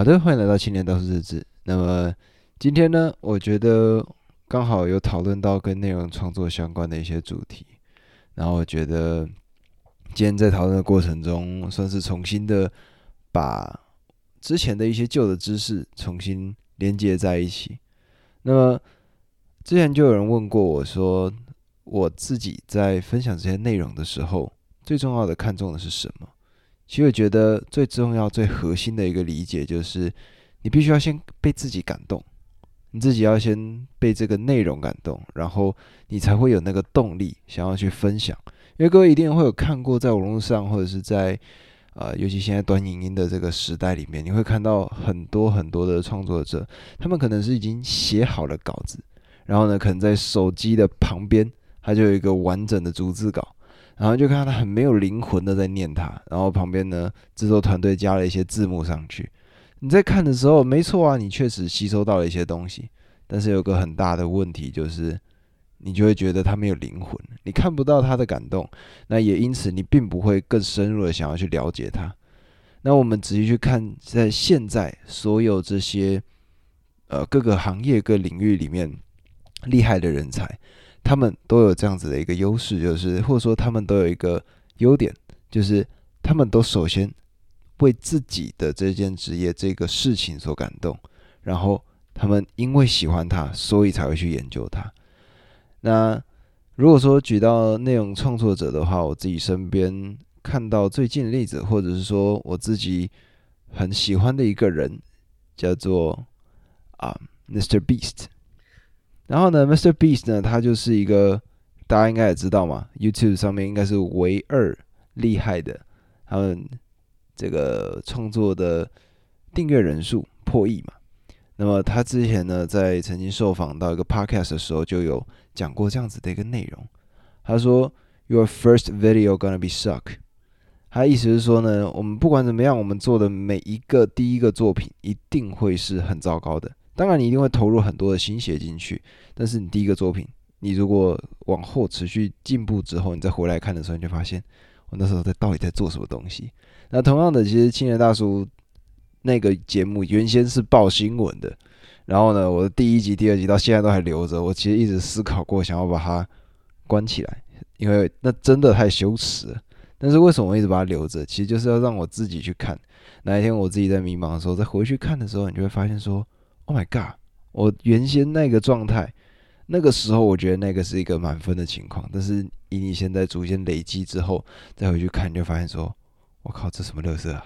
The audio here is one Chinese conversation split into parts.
好的，欢迎来到青年道士日志。那么今天呢，我觉得刚好有讨论到跟内容创作相关的一些主题，然后我觉得今天在讨论的过程中，算是重新的把之前的一些旧的知识重新连接在一起。那么之前就有人问过我说，我自己在分享这些内容的时候，最重要的看重的是什么？其实我觉得最重要、最核心的一个理解就是，你必须要先被自己感动，你自己要先被这个内容感动，然后你才会有那个动力想要去分享。因为各位一定会有看过，在网络上或者是在呃，尤其现在短影音的这个时代里面，你会看到很多很多的创作者，他们可能是已经写好了稿子，然后呢，可能在手机的旁边，他就有一个完整的逐字稿。然后就看到他很没有灵魂的在念他，然后旁边呢制作团队加了一些字幕上去。你在看的时候，没错啊，你确实吸收到了一些东西，但是有个很大的问题就是，你就会觉得他没有灵魂，你看不到他的感动，那也因此你并不会更深入的想要去了解他。那我们仔细去看，在现在所有这些呃各个行业各领域里面厉害的人才。他们都有这样子的一个优势，就是或者说他们都有一个优点，就是他们都首先为自己的这件职业这个事情所感动，然后他们因为喜欢它，所以才会去研究它。那如果说举到内容创作者的话，我自己身边看到最近的例子，或者是说我自己很喜欢的一个人，叫做啊，Mr. Beast。然后呢，Mr. Beast 呢，他就是一个大家应该也知道嘛，YouTube 上面应该是唯二厉害的，他们这个创作的订阅人数破亿嘛。那么他之前呢，在曾经受访到一个 Podcast 的时候，就有讲过这样子的一个内容。他说：“Your first video gonna be suck。”他意思是说呢，我们不管怎么样，我们做的每一个第一个作品一定会是很糟糕的。当然，你一定会投入很多的心血进去。但是你第一个作品，你如果往后持续进步之后，你再回来看的时候，你就发现我那时候在到底在做什么东西。那同样的，其实青年大叔那个节目原先是报新闻的，然后呢，我的第一集、第二集到现在都还留着。我其实一直思考过，想要把它关起来，因为那真的太羞耻了。但是为什么我一直把它留着？其实就是要让我自己去看。哪一天我自己在迷茫的时候，再回去看的时候，你就会发现说。Oh my god！我原先那个状态，那个时候我觉得那个是一个满分的情况，但是以你现在逐渐累积之后，再回去看，你就发现说，我靠，这什么乐色啊？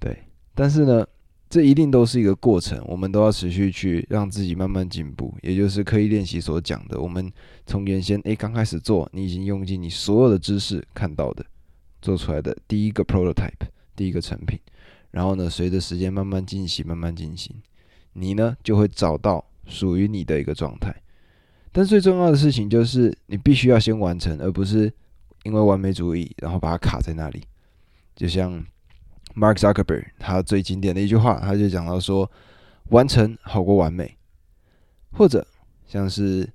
对，但是呢，这一定都是一个过程，我们都要持续去让自己慢慢进步，也就是刻意练习所讲的，我们从原先诶刚开始做，你已经用尽你所有的知识看到的，做出来的第一个 prototype，第一个成品，然后呢，随着时间慢慢进行，慢慢进行。你呢就会找到属于你的一个状态，但最重要的事情就是你必须要先完成，而不是因为完美主义然后把它卡在那里。就像 Mark Zuckerberg 他最经典的一句话，他就讲到说：“完成好过完美。”或者像是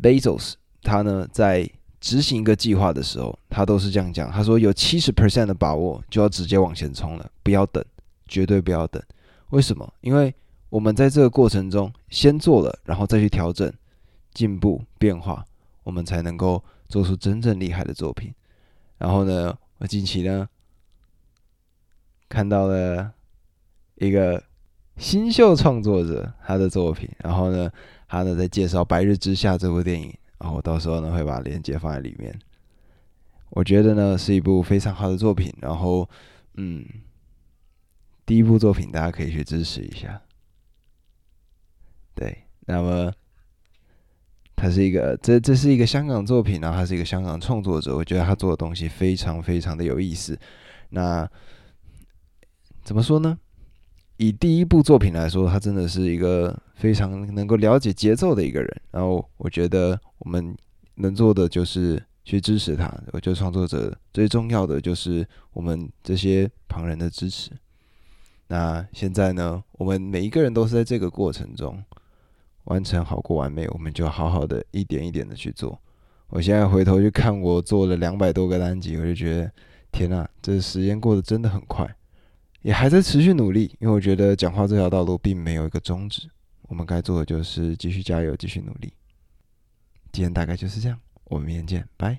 Bezos 他呢在执行一个计划的时候，他都是这样讲：“他说有七十 percent 的把握就要直接往前冲了，不要等，绝对不要等。”为什么？因为我们在这个过程中先做了，然后再去调整、进步、变化，我们才能够做出真正厉害的作品。然后呢，我近期呢看到了一个新秀创作者他的作品，然后呢，他呢在介绍《白日之下》这部电影，然后我到时候呢会把链接放在里面。我觉得呢是一部非常好的作品，然后嗯。第一部作品，大家可以去支持一下。对，那么他是一个，这这是一个香港作品，然后他是一个香港创作者，我觉得他做的东西非常非常的有意思。那怎么说呢？以第一部作品来说，他真的是一个非常能够了解节奏的一个人。然后我觉得我们能做的就是去支持他。我觉得创作者最重要的就是我们这些旁人的支持。那现在呢？我们每一个人都是在这个过程中完成好过完美，我们就好好的一点一点的去做。我现在回头去看我做了两百多个单集，我就觉得天呐，这时间过得真的很快。也还在持续努力，因为我觉得讲话这条道路并没有一个终止，我们该做的就是继续加油，继续努力。今天大概就是这样，我们明天见，拜。